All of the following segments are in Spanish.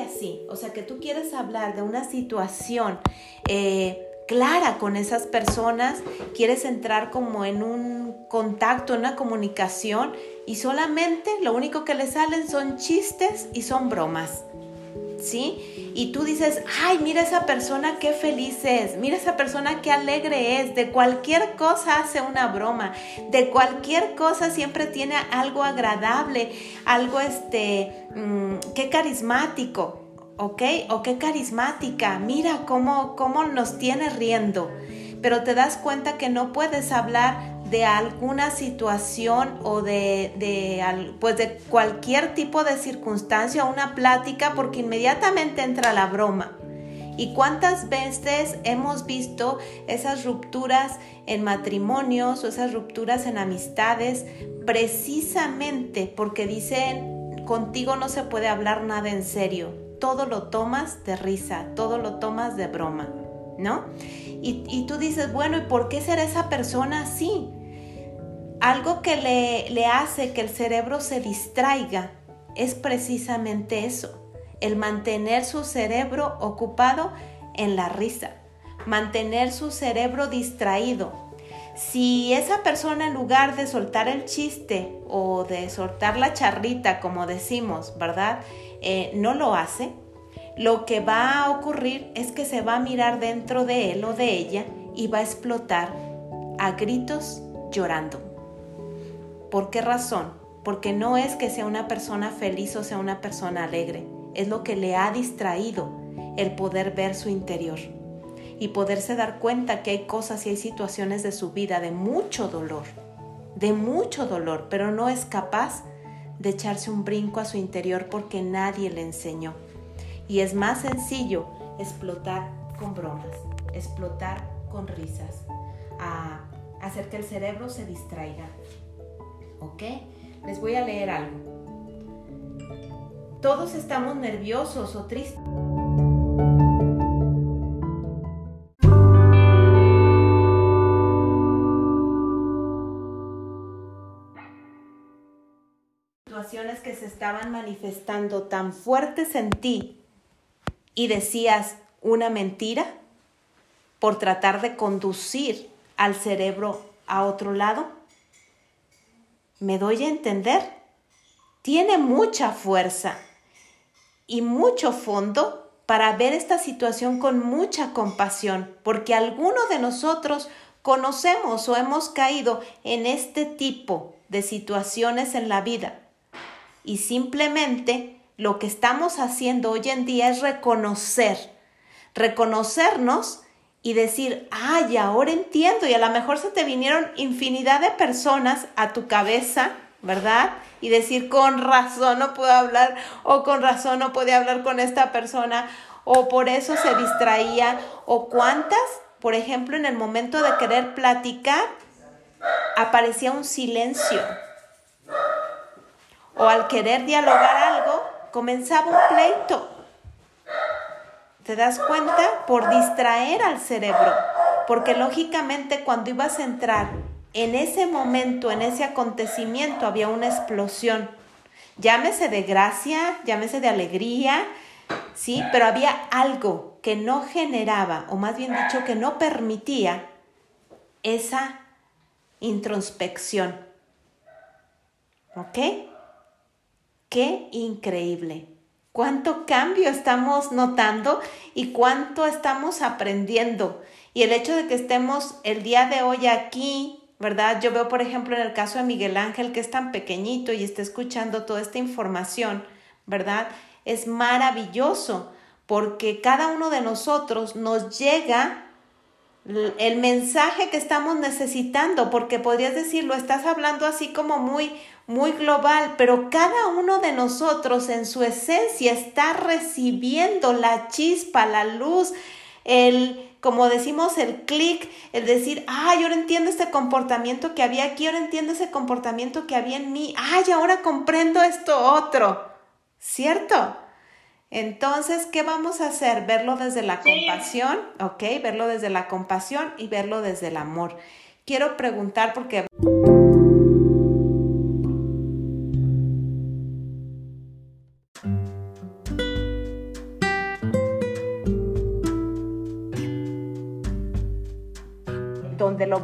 así, o sea, que tú quieres hablar de una situación eh, clara con esas personas, quieres entrar como en un contacto, en una comunicación y solamente lo único que le salen son chistes y son bromas. Y tú dices, ay, mira esa persona qué feliz es, mira esa persona qué alegre es, de cualquier cosa hace una broma, de cualquier cosa siempre tiene algo agradable, algo este, mm, qué carismático. ¿ok? O qué carismática, mira cómo, cómo nos tiene riendo. Pero te das cuenta que no puedes hablar de alguna situación o de, de, pues de cualquier tipo de circunstancia o una plática porque inmediatamente entra la broma. ¿Y cuántas veces hemos visto esas rupturas en matrimonios o esas rupturas en amistades precisamente porque dicen contigo no se puede hablar nada en serio? todo lo tomas de risa, todo lo tomas de broma, ¿no? Y, tú dices, bueno, ¿y por qué será esa persona así? Algo que le, le hace que el cerebro se distraiga es precisamente eso, el mantener su cerebro ocupado en la risa, mantener su cerebro distraído. Si esa persona en lugar de soltar el chiste o de soltar la charrita, como decimos, ¿verdad? Eh, no lo hace, lo que va a ocurrir es que se va a mirar dentro de él o de ella y va a explotar a gritos llorando. ¿Por qué razón? Porque no es que sea una persona feliz o sea una persona alegre, es lo que le ha distraído el poder ver su interior y poderse dar cuenta que hay cosas y hay situaciones de su vida de mucho dolor, de mucho dolor, pero no es capaz de echarse un brinco a su interior porque nadie le enseñó. Y es más sencillo explotar con bromas, explotar con risas, a hacer que el cerebro se distraiga. ¿Ok? Les voy a leer algo. Todos estamos nerviosos o tristes. que se estaban manifestando tan fuertes en ti y decías una mentira por tratar de conducir al cerebro a otro lado? ¿Me doy a entender? Tiene mucha fuerza y mucho fondo para ver esta situación con mucha compasión, porque algunos de nosotros conocemos o hemos caído en este tipo de situaciones en la vida y simplemente lo que estamos haciendo hoy en día es reconocer, reconocernos y decir, ay, ahora entiendo y a lo mejor se te vinieron infinidad de personas a tu cabeza, ¿verdad? Y decir, con razón no puedo hablar o con razón no puede hablar con esta persona o por eso se distraía o cuántas, por ejemplo, en el momento de querer platicar, aparecía un silencio o al querer dialogar algo, comenzaba un pleito. ¿Te das cuenta? Por distraer al cerebro. Porque lógicamente cuando ibas a entrar en ese momento, en ese acontecimiento, había una explosión. Llámese de gracia, llámese de alegría, ¿sí? Pero había algo que no generaba, o más bien dicho, que no permitía esa introspección. ¿Ok? Qué increíble. Cuánto cambio estamos notando y cuánto estamos aprendiendo. Y el hecho de que estemos el día de hoy aquí, ¿verdad? Yo veo, por ejemplo, en el caso de Miguel Ángel, que es tan pequeñito y está escuchando toda esta información, ¿verdad? Es maravilloso porque cada uno de nosotros nos llega el mensaje que estamos necesitando, porque podrías decir, lo estás hablando así como muy, muy global, pero cada uno de nosotros en su esencia está recibiendo la chispa, la luz, el, como decimos, el clic, el decir, ay, ahora entiendo este comportamiento que había aquí, ahora entiendo ese comportamiento que había en mí, ay, ahora comprendo esto otro, ¿cierto? Entonces, ¿qué vamos a hacer? Verlo desde la compasión, ¿ok? Verlo desde la compasión y verlo desde el amor. Quiero preguntar porque...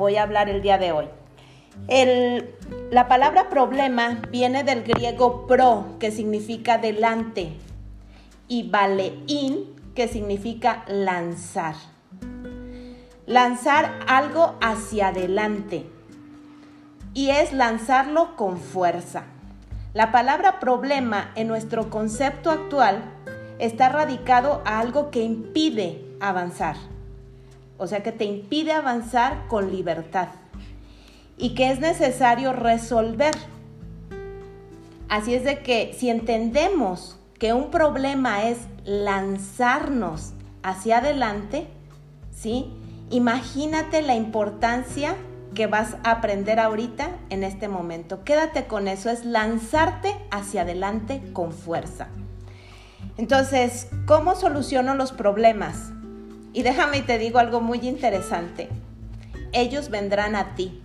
voy a hablar el día de hoy. la palabra problema viene del griego pro, que significa delante, y baleín, que significa lanzar. Lanzar algo hacia adelante. Y es lanzarlo con fuerza. La palabra problema en nuestro concepto actual está radicado a algo que impide avanzar. O sea, que te impide avanzar con libertad y que es necesario resolver. Así es de que si entendemos que un problema es lanzarnos hacia adelante, ¿sí? Imagínate la importancia que vas a aprender ahorita en este momento. Quédate con eso, es lanzarte hacia adelante con fuerza. Entonces, ¿cómo soluciono los problemas? Y déjame y te digo algo muy interesante. Ellos vendrán a ti.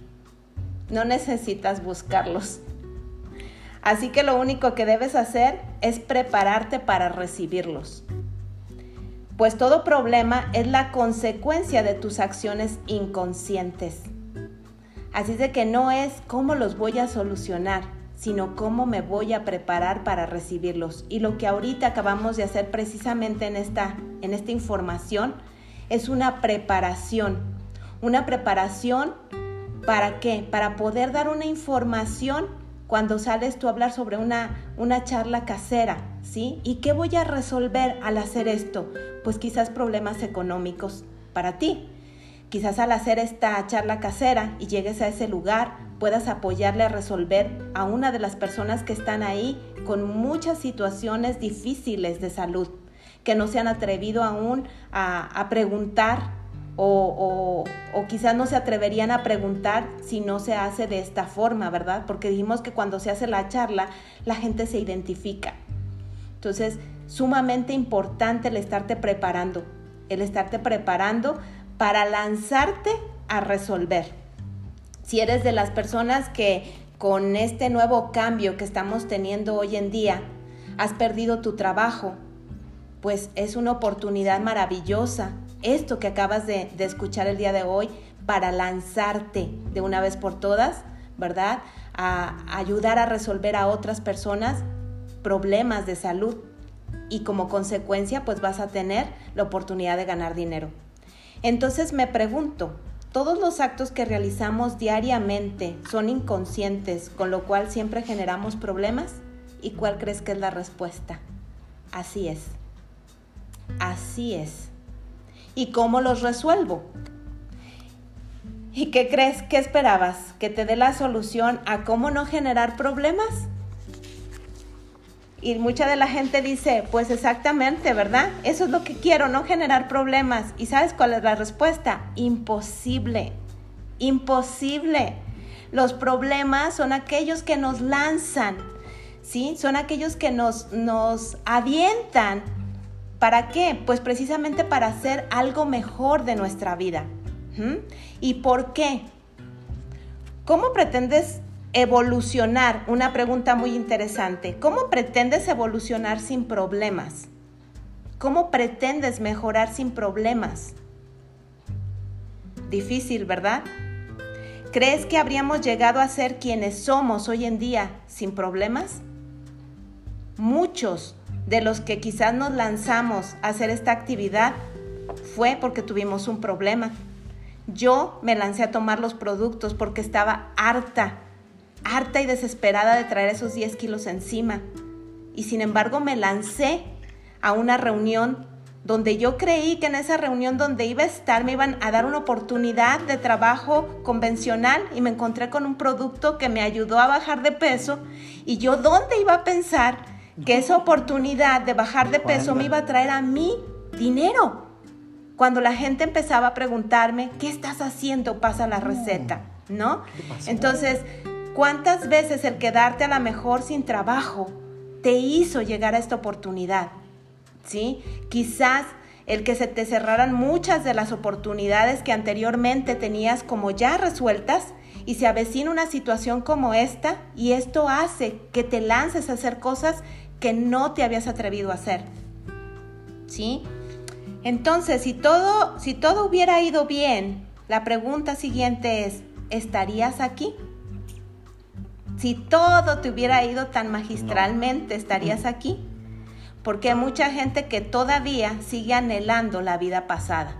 No necesitas buscarlos. Así que lo único que debes hacer es prepararte para recibirlos. Pues todo problema es la consecuencia de tus acciones inconscientes. Así de que no es cómo los voy a solucionar, sino cómo me voy a preparar para recibirlos. Y lo que ahorita acabamos de hacer precisamente en esta, en esta información es una preparación. Una preparación para qué? Para poder dar una información cuando sales tú a hablar sobre una, una charla casera, ¿sí? ¿Y qué voy a resolver al hacer esto? Pues quizás problemas económicos para ti Quizás al hacer esta charla casera y llegues a ese lugar, puedas apoyarle a resolver a una de las personas que están ahí con muchas situaciones difíciles de salud, que no se han atrevido aún a, preguntar o, o, quizás no se atreverían a preguntar si no se hace de esta forma, ¿verdad? Porque dijimos que cuando se hace la charla, la gente se identifica. Entonces, sumamente importante el estarte preparando, el estarte preparando para lanzarte a resolver. Si eres de las personas que con este nuevo cambio que estamos teniendo hoy en día, has perdido tu trabajo, pues es una oportunidad maravillosa esto que acabas de, escuchar el día de hoy para lanzarte de una vez por todas, ¿verdad? A ayudar a resolver a otras personas problemas de salud y como consecuencia pues vas a tener la oportunidad de ganar dinero. Entonces me pregunto, ¿todos los actos que realizamos diariamente son inconscientes, con lo cual siempre generamos problemas? ¿Y cuál crees que es la respuesta? Así es. Así es. ¿Y cómo los resuelvo? ¿Y qué crees? ¿Qué esperabas? ¿Que te dé la solución a cómo no generar problemas? Y mucha de la gente dice, pues exactamente, ¿verdad? Eso es lo que quiero, no generar problemas. ¿Y sabes cuál es la respuesta? Imposible, imposible. Los problemas son aquellos que nos lanzan, ¿sí? Son aquellos que nos, nos avientan. ¿Para qué? Pues precisamente para hacer algo mejor de nuestra vida. ¿Y por qué? ¿Cómo pretendes evolucionar, una pregunta muy interesante. ¿Cómo pretendes evolucionar sin problemas? ¿Cómo pretendes mejorar sin problemas? Difícil, ¿verdad? ¿Crees que habríamos llegado a ser quienes somos hoy en día sin problemas? Muchos de los que quizás nos lanzamos a hacer esta actividad fue porque tuvimos un problema. Yo me lancé a tomar los productos porque estaba harta harta y desesperada de traer esos 10 kilos encima. Y sin embargo me lancé a una reunión donde yo creí que en esa reunión donde iba a estar me iban a dar una oportunidad de trabajo convencional y me encontré con un producto que me ayudó a bajar de peso y yo dónde iba a pensar que esa oportunidad de bajar de peso me iba a traer a mí dinero. Cuando la gente empezaba a preguntarme, ¿qué estás haciendo? Pasa la receta, ¿no? Entonces, ¿Cuántas veces el quedarte a la mejor sin trabajo te hizo llegar a esta oportunidad? ¿Sí? Quizás el que se te cerraran muchas de las oportunidades que anteriormente tenías como ya resueltas y se avecina una situación como esta y esto hace que te lances a hacer cosas que no te habías atrevido a hacer. ¿Sí? Entonces, si todo, si todo hubiera ido bien, la pregunta siguiente es, ¿estarías aquí? Si todo te hubiera ido tan magistralmente, ¿estarías aquí? Porque hay mucha gente que todavía sigue anhelando la vida pasada.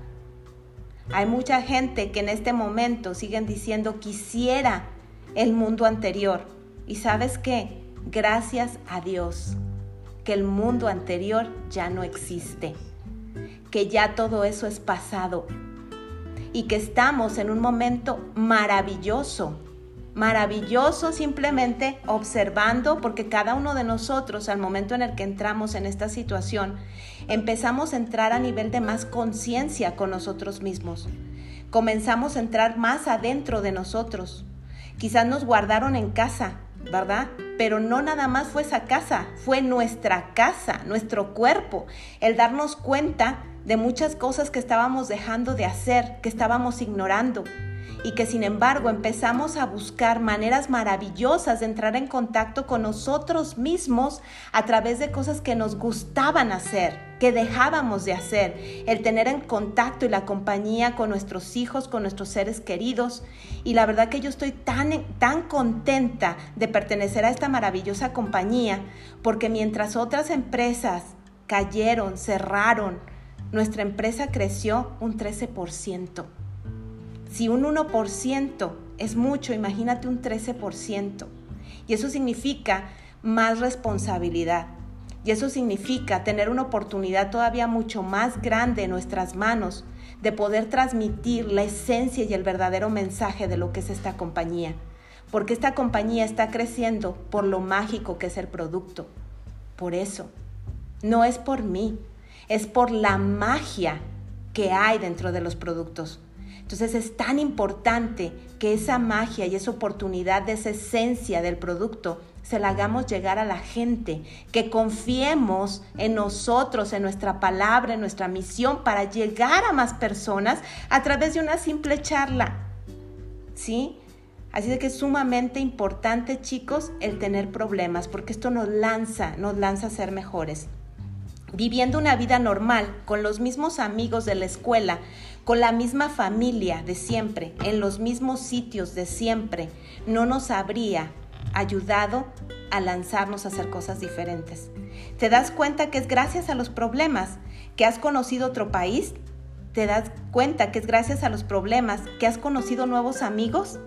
Hay mucha gente que en este momento siguen diciendo quisiera el mundo anterior. ¿Y sabes qué? Gracias a Dios que el mundo anterior ya no existe, que ya todo eso es pasado y que estamos en un momento maravilloso maravilloso simplemente observando, porque cada uno de nosotros al momento en el que entramos en esta situación, empezamos a entrar a nivel de más conciencia con nosotros mismos. Comenzamos a entrar más adentro de nosotros. Quizás nos guardaron en casa, ¿verdad? Pero no nada más fue esa casa, fue nuestra casa, nuestro cuerpo, el darnos cuenta de muchas cosas que estábamos dejando de hacer, que estábamos ignorando, y que sin embargo empezamos a buscar maneras maravillosas de entrar en contacto con nosotros mismos a través de cosas que nos gustaban hacer, que dejábamos de hacer, el tener en contacto y la compañía con nuestros hijos, con nuestros seres queridos. Y la verdad que yo estoy tan, tan contenta de pertenecer a esta maravillosa compañía, porque mientras otras empresas cayeron, cerraron, nuestra empresa creció un 13%. Si un 1% es mucho, imagínate un 13%. Y eso significa más responsabilidad. Y eso significa tener una oportunidad todavía mucho más grande en nuestras manos de poder transmitir la esencia y el verdadero mensaje de lo que es esta compañía. Porque esta compañía está creciendo por lo mágico que es el producto. Por eso. No es por mí, es por la magia que hay dentro de los productos. Entonces es tan importante que esa magia y esa oportunidad de esa esencia del producto se la hagamos llegar a la gente, que confiemos en nosotros, en nuestra palabra, en nuestra misión para llegar a más personas a través de una simple charla. ¿Sí? Así de que es sumamente importante, chicos, el tener problemas, porque esto nos lanza, nos lanza a ser mejores viviendo una vida normal, con los mismos amigos de la escuela, con la misma familia de siempre, en los mismos sitios de siempre, no nos habría ayudado a lanzarnos a hacer cosas diferentes. ¿Te das cuenta que es gracias a los problemas que has conocido otro país? ¿Te das cuenta que es gracias a los problemas que has conocido nuevos amigos?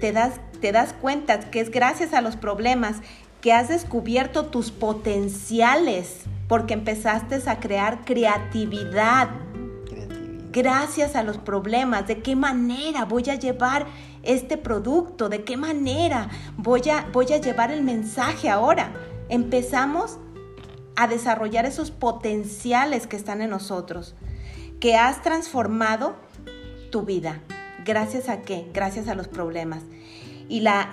¿Te das, te das cuenta que es gracias a los problemas que has descubierto tus potenciales? porque empezaste a crear creatividad. Gracias a los problemas, de qué manera voy a llevar este producto, de qué manera voy a, voy a llevar el mensaje ahora. Empezamos a desarrollar esos potenciales que están en nosotros, que has transformado tu vida. ¿Gracias a qué? Gracias a los problemas. Y la,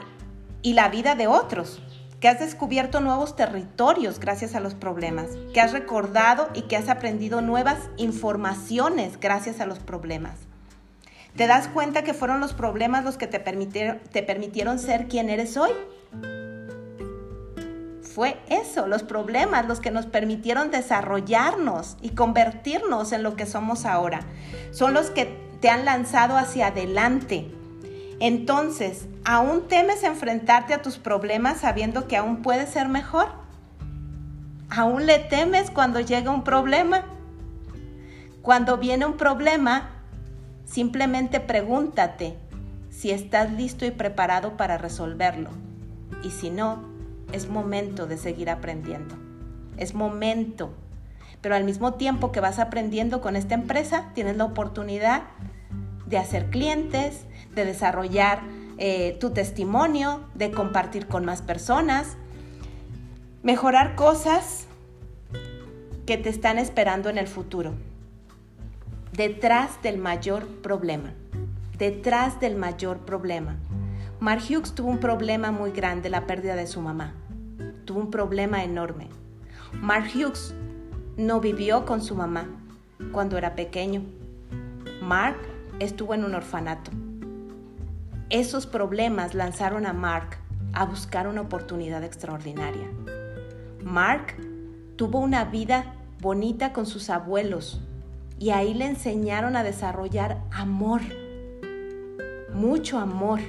y la vida de otros que has descubierto nuevos territorios gracias a los problemas, que has recordado y que has aprendido nuevas informaciones gracias a los problemas. ¿Te das cuenta que fueron los problemas los que te permitieron, ser quien eres hoy? Fue eso, los problemas los que nos permitieron desarrollarnos y convertirnos en lo que somos ahora. Son los que te han lanzado hacia adelante, entonces, ¿aún temes enfrentarte a tus problemas sabiendo que aún puedes ser mejor? ¿Aún le temes cuando llega un problema? Cuando viene un problema, simplemente pregúntate si estás listo y preparado para resolverlo. Y si no, es momento de seguir aprendiendo. Es momento. Pero al mismo tiempo que vas aprendiendo con esta empresa, tienes la oportunidad de hacer clientes, de desarrollar eh, tu testimonio, de compartir con más personas, mejorar cosas que te están esperando en el futuro. Detrás del mayor problema, detrás del mayor problema. Mark Hughes tuvo un problema muy grande, la pérdida de su mamá. Tuvo un problema enorme. Mark Hughes no vivió con su mamá cuando era pequeño. Mark estuvo en un orfanato. Esos problemas lanzaron a Mark a buscar una oportunidad extraordinaria. Mark tuvo una vida bonita con sus abuelos y ahí le enseñaron a desarrollar amor. mucho amor,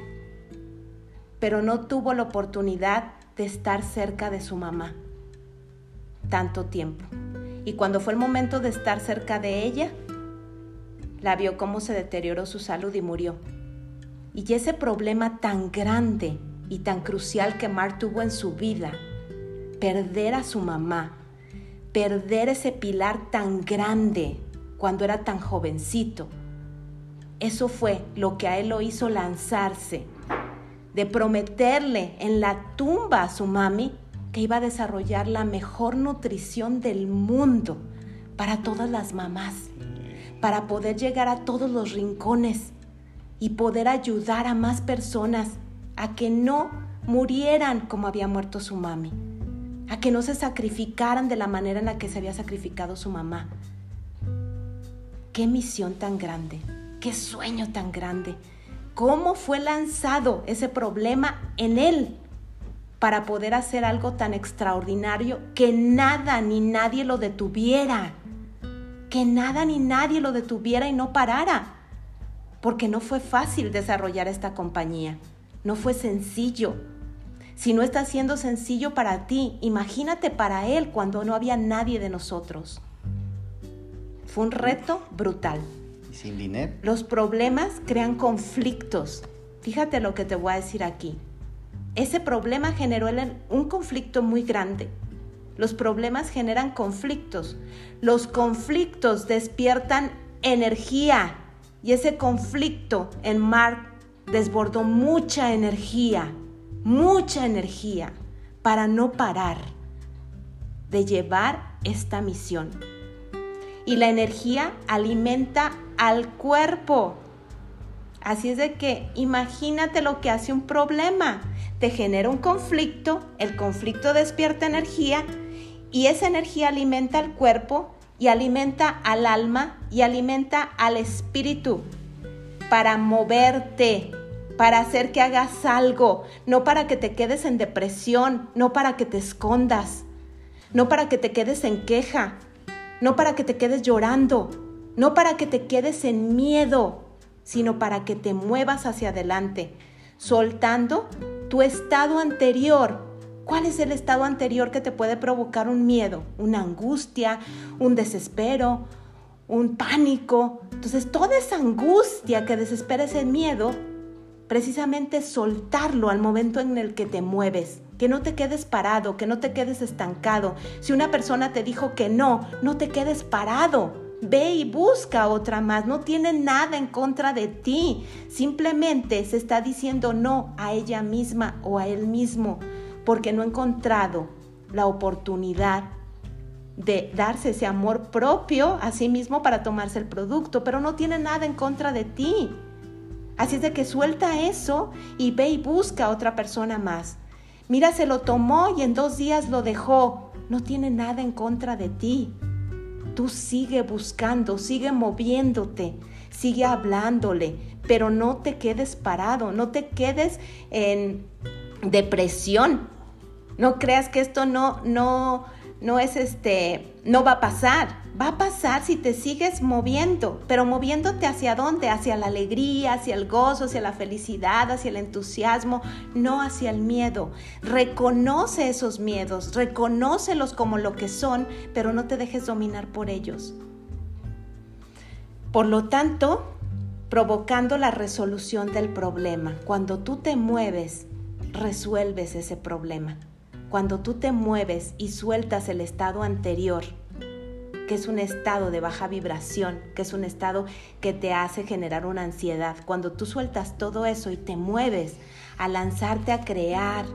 pero no tuvo la oportunidad de estar cerca de su mamá tanto tiempo. Y cuando fue el momento de estar cerca de ella, la vio cómo se deterioró su salud y murió. Y ese problema tan grande y tan crucial que Mar tuvo en su vida, perder a su mamá, perder ese pilar tan grande cuando era tan jovencito, eso fue lo que a él lo hizo lanzarse, de prometerle en la tumba a su mami que iba a desarrollar la mejor nutrición del mundo para todas las mamás, para poder llegar a todos los rincones y poder ayudar a más personas a que no murieran como había muerto su mami, a que no se sacrificaran de la manera en la que se había sacrificado su mamá. Qué misión tan grande, qué sueño tan grande, cómo fue lanzado ese problema en él para poder hacer algo tan extraordinario que nada ni nadie lo detuviera, que nada ni nadie lo detuviera y no parara, porque no fue fácil desarrollar esta compañía, no fue sencillo. Si no está siendo sencillo para ti, imagínate para él cuando no había nadie de nosotros. Fue un reto brutal. ¿Y sin dinero? Los problemas crean conflictos. Fíjate lo que te voy a decir aquí ese problema generó un conflicto muy grande. Los problemas generan conflictos. Los conflictos despiertan energía y ese conflicto en Mark desbordó mucha energía, mucha energía para no parar de llevar esta misión. Y la energía alimenta al cuerpo. Así es de que imagínate lo que hace un problema te genera un conflicto, el conflicto despierta energía y esa energía alimenta al cuerpo y alimenta al alma y alimenta al espíritu para moverte, para hacer que hagas algo, no para que te quedes en depresión, no para que te escondas, no para que te quedes en queja, no para que te quedes llorando, no para que te quedes en miedo, sino para que te muevas hacia adelante, soltando tu estado anterior. ¿Cuál es el estado anterior que te puede provocar un miedo, una angustia, un desespero, un pánico? Entonces, toda esa angustia que desespera ese miedo, precisamente soltarlo al momento en el que te mueves, que no te quedes parado, que no te quedes estancado. Si una persona te dijo que no, no te quedes parado. Ve y busca otra más, no tiene nada en contra de ti, simplemente se está diciendo no a ella misma o a él mismo, porque no ha encontrado la oportunidad de darse ese amor propio a sí mismo para tomarse el producto, pero no tiene nada en contra de ti. Así es de que suelta eso y ve y busca a otra persona más. Mira, se lo tomó y en dos días lo dejó. No tiene nada en contra de ti. Tú sigue buscando, sigue moviéndote, sigue hablándole, pero no te quedes parado, no te quedes en depresión. No creas que esto no, no, no es este, no va a pasar. Va a pasar si te sigues moviendo, pero moviéndote hacia dónde? Hacia la alegría, hacia el gozo, hacia la felicidad, hacia el entusiasmo, no hacia el miedo. Reconoce esos miedos, reconócelos como lo que son, pero no te dejes dominar por ellos. Por lo tanto, provocando la resolución del problema. Cuando tú te mueves, resuelves ese problema. Cuando tú te mueves y sueltas el estado anterior, que es un estado de baja vibración, que es un estado que te hace generar una ansiedad. Cuando tú sueltas todo eso y te mueves a lanzarte a crear,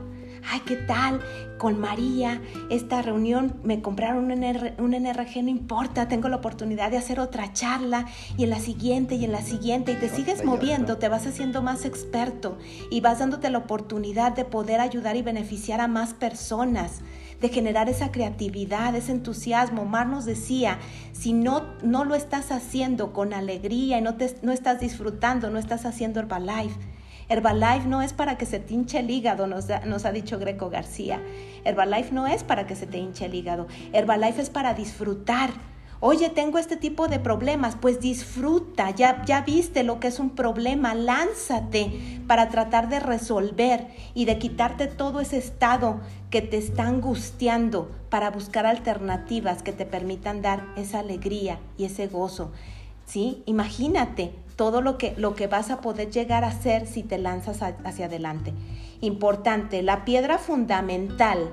ay, ¿qué tal? Con María, esta reunión me compraron un, un, NRG, no importa, tengo la oportunidad de hacer otra charla y en la siguiente y en la siguiente y te sigues moviendo, te vas haciendo más experto y vas dándote la oportunidad de poder ayudar y beneficiar a más personas de generar esa creatividad, ese entusiasmo. Mar nos decía, si no, no lo estás haciendo con alegría y no, te, no estás disfrutando, no estás haciendo Herbalife. Herbalife no es para que se te hinche el hígado, nos, ha dicho Greco García. Herbalife no es para que se te hinche el hígado. Herbalife es para disfrutar. Oye, tengo este tipo de problemas, pues disfruta, ya, ya viste lo que es un problema, lánzate para tratar de resolver y de quitarte todo ese estado que te está angustiando para buscar alternativas que te permitan dar esa alegría y ese gozo. ¿Sí? Imagínate todo lo que, lo que vas a poder llegar a hacer si te lanzas hacia adelante. Importante, la piedra fundamental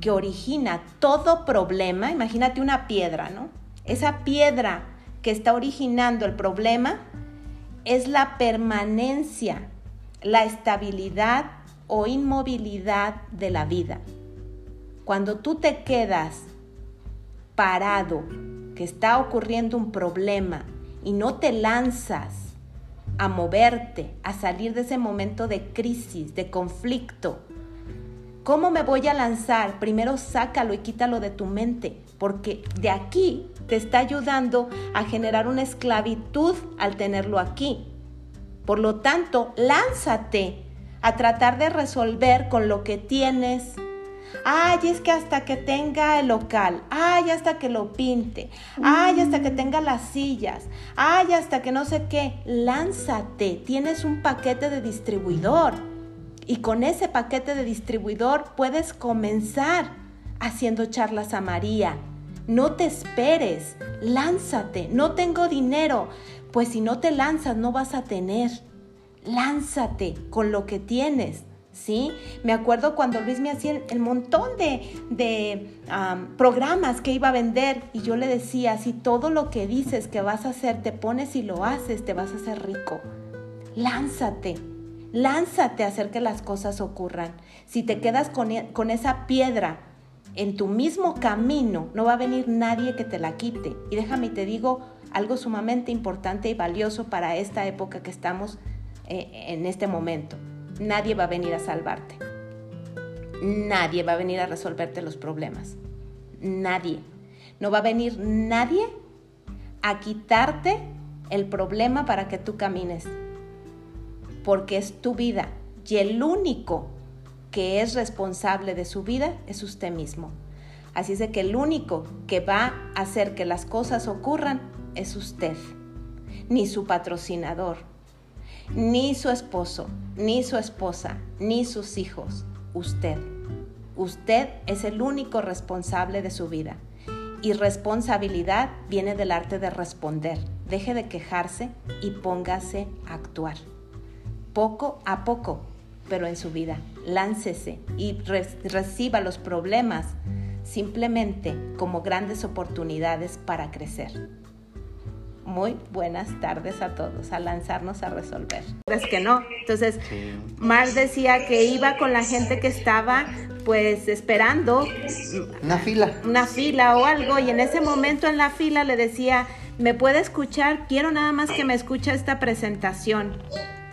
que origina todo problema, imagínate una piedra, ¿no? esa piedra que está originando el problema es la permanencia, la estabilidad o inmovilidad de la vida. Cuando tú te quedas parado, que está ocurriendo un problema y no te lanzas a moverte, a salir de ese momento de crisis, de conflicto, ¿cómo me voy a lanzar? Primero sácalo y quítalo de tu mente, porque de aquí te está ayudando a generar una esclavitud al tenerlo aquí. Por lo tanto, lánzate a tratar de resolver con lo que tienes. Ay, es que hasta que tenga el local, ay, hasta que lo pinte, ay, hasta que tenga las sillas, ay, hasta que no sé qué, lánzate, tienes un paquete de distribuidor. Y con ese paquete de distribuidor puedes comenzar haciendo charlas a María, no te esperes, lánzate, no tengo dinero, pues si no te lanzas no vas a tener. Lánzate con lo que tienes. ¿Sí? Me acuerdo cuando Luis me hacía el, montón de, programas que iba a vender y yo le decía, si todo lo que dices que vas a hacer te pones y lo haces, te vas a hacer rico. Lánzate, lánzate a hacer que las cosas ocurran. Si te quedas con, e, con esa piedra en tu mismo camino no va a venir nadie que te la quite. Y déjame te digo algo sumamente importante y valioso para esta época que estamos eh, en este momento. Nadie va a venir a salvarte. Nadie va a venir a resolverte los problemas. Nadie. No va a venir nadie a quitarte el problema para que tú camines. Porque es tu vida. Y el único que es responsable de su vida es usted mismo. Así es que el único que va a hacer que las cosas ocurran es usted, ni su patrocinador, ni su esposo, ni su esposa, ni sus hijos, usted. Usted es el único responsable de su vida. Y responsabilidad viene del arte de responder. Deje de quejarse y póngase a actuar. Poco a poco pero en su vida. Láncese y reciba los problemas simplemente como grandes oportunidades para crecer. Muy buenas tardes a todos, a lanzarnos a resolver. Es que no. Entonces, Mar decía que iba con la gente que estaba pues esperando una fila. Una fila o algo y en ese momento en la fila le decía, ¿me puede escuchar? Quiero nada más que me escuche esta presentación.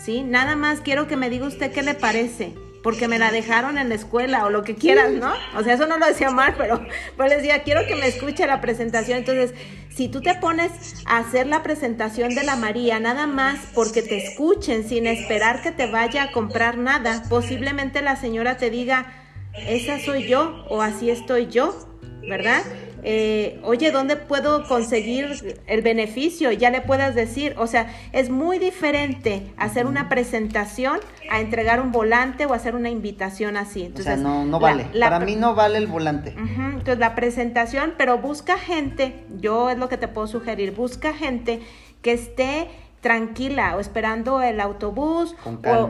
¿sí? Nada más quiero que me diga usted qué le parece, porque me la dejaron en la escuela o lo que quieras, ¿no? O sea, eso no lo decía mal, pero, pero les decía, quiero que me escuche la presentación. Entonces, si tú te pones a hacer la presentación de la María, nada más porque te escuchen, sin esperar que te vaya a comprar nada, posiblemente la señora te diga, esa soy yo o así estoy yo, ¿verdad? Eh, oye, ¿dónde puedo conseguir el beneficio? Ya le puedas decir, o sea, es muy diferente hacer una presentación a entregar un volante o hacer una invitación así. Entonces, o sea, no, no vale. Para mí no vale el volante. entonces, la presentación, pero busca gente, yo es lo que te puedo sugerir, busca gente que esté tranquila o esperando el autobús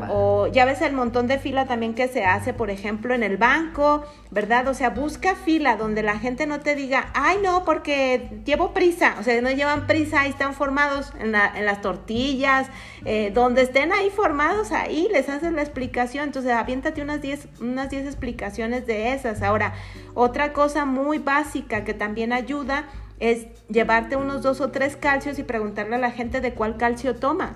o, ya ves el montón de fila también que se hace, por ejemplo, en el banco, ¿verdad? O sea, busca fila donde la gente no te diga, ay no, porque llevo prisa, o sea, no llevan prisa, ahí están formados en, las tortillas, eh, donde estén ahí formados, ahí les haces la explicación, entonces aviéntate unas 10 unas 10 explicaciones de esas. Ahora, otra cosa muy básica que también ayuda es llevarte unos dos o tres calcios y preguntarle a la gente de cuál calcio toma.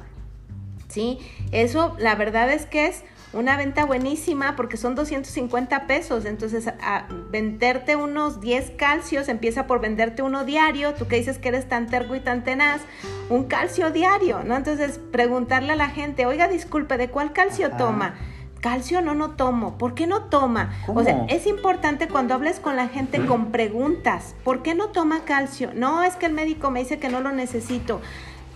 ¿Sí? Eso la verdad es que es una venta buenísima porque son 250 pesos. Entonces, a venderte unos 10 calcios, empieza por venderte uno diario. Tú que dices que eres tan terco y tan tenaz, un calcio diario, ¿no? Entonces, preguntarle a la gente, oiga, disculpe, ¿de cuál calcio toma? Calcio no, no tomo. ¿Por qué no toma? O sea, es importante cuando hables con la gente con preguntas. ¿Por qué no toma calcio? No, es que el médico me dice que no lo necesito.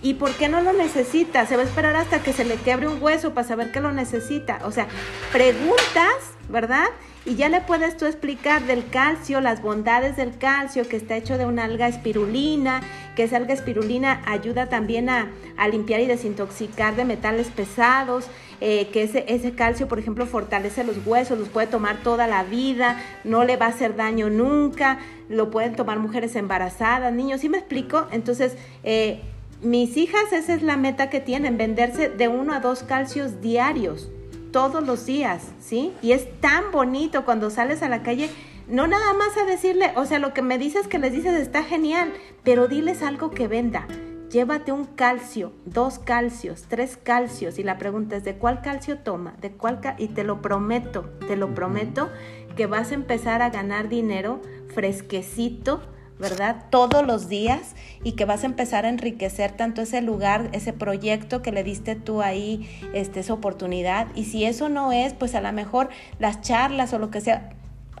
¿Y por qué no lo necesita? Se va a esperar hasta que se le quebre un hueso para saber que lo necesita. O sea, preguntas, ¿verdad? Y ya le puedes tú explicar del calcio, las bondades del calcio, que está hecho de una alga espirulina, que esa alga espirulina ayuda también a, limpiar y desintoxicar de metales pesados, eh, que ese, ese calcio, por ejemplo, fortalece los huesos, los puede tomar toda la vida, no le va a hacer daño nunca, lo pueden tomar mujeres embarazadas, niños, ¿sí me explico? Entonces, eh, mis hijas, esa es la meta que tienen, venderse de uno a dos calcios diarios todos los días, ¿sí? Y es tan bonito cuando sales a la calle, no nada más a decirle, o sea, lo que me dices que les dices está genial, pero diles algo que venda. Llévate un calcio, dos calcios, tres calcios y la pregunta es de cuál calcio toma, de cuál y te lo prometo, te lo prometo que vas a empezar a ganar dinero fresquecito ¿verdad? Todos los días y que vas a empezar a enriquecer tanto ese lugar, ese proyecto que le diste tú ahí, este, esa oportunidad. Y si eso no es, pues a lo mejor las charlas o lo que sea,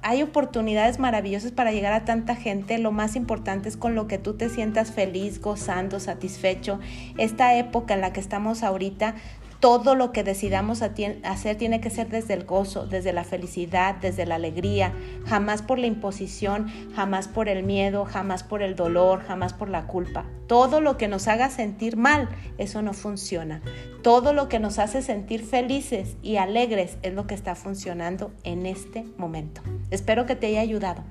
hay oportunidades maravillosas para llegar a tanta gente. Lo más importante es con lo que tú te sientas feliz, gozando, satisfecho. Esta época en la que estamos ahorita todo lo que decidamos hacer tiene que ser desde el gozo, desde la felicidad, desde la alegría, jamás por la imposición, jamás por el miedo, jamás por el dolor, jamás por la culpa. Todo lo que nos haga sentir mal, eso no funciona. Todo lo que nos hace sentir felices y alegres es lo que está funcionando en este momento. Espero que te haya ayudado.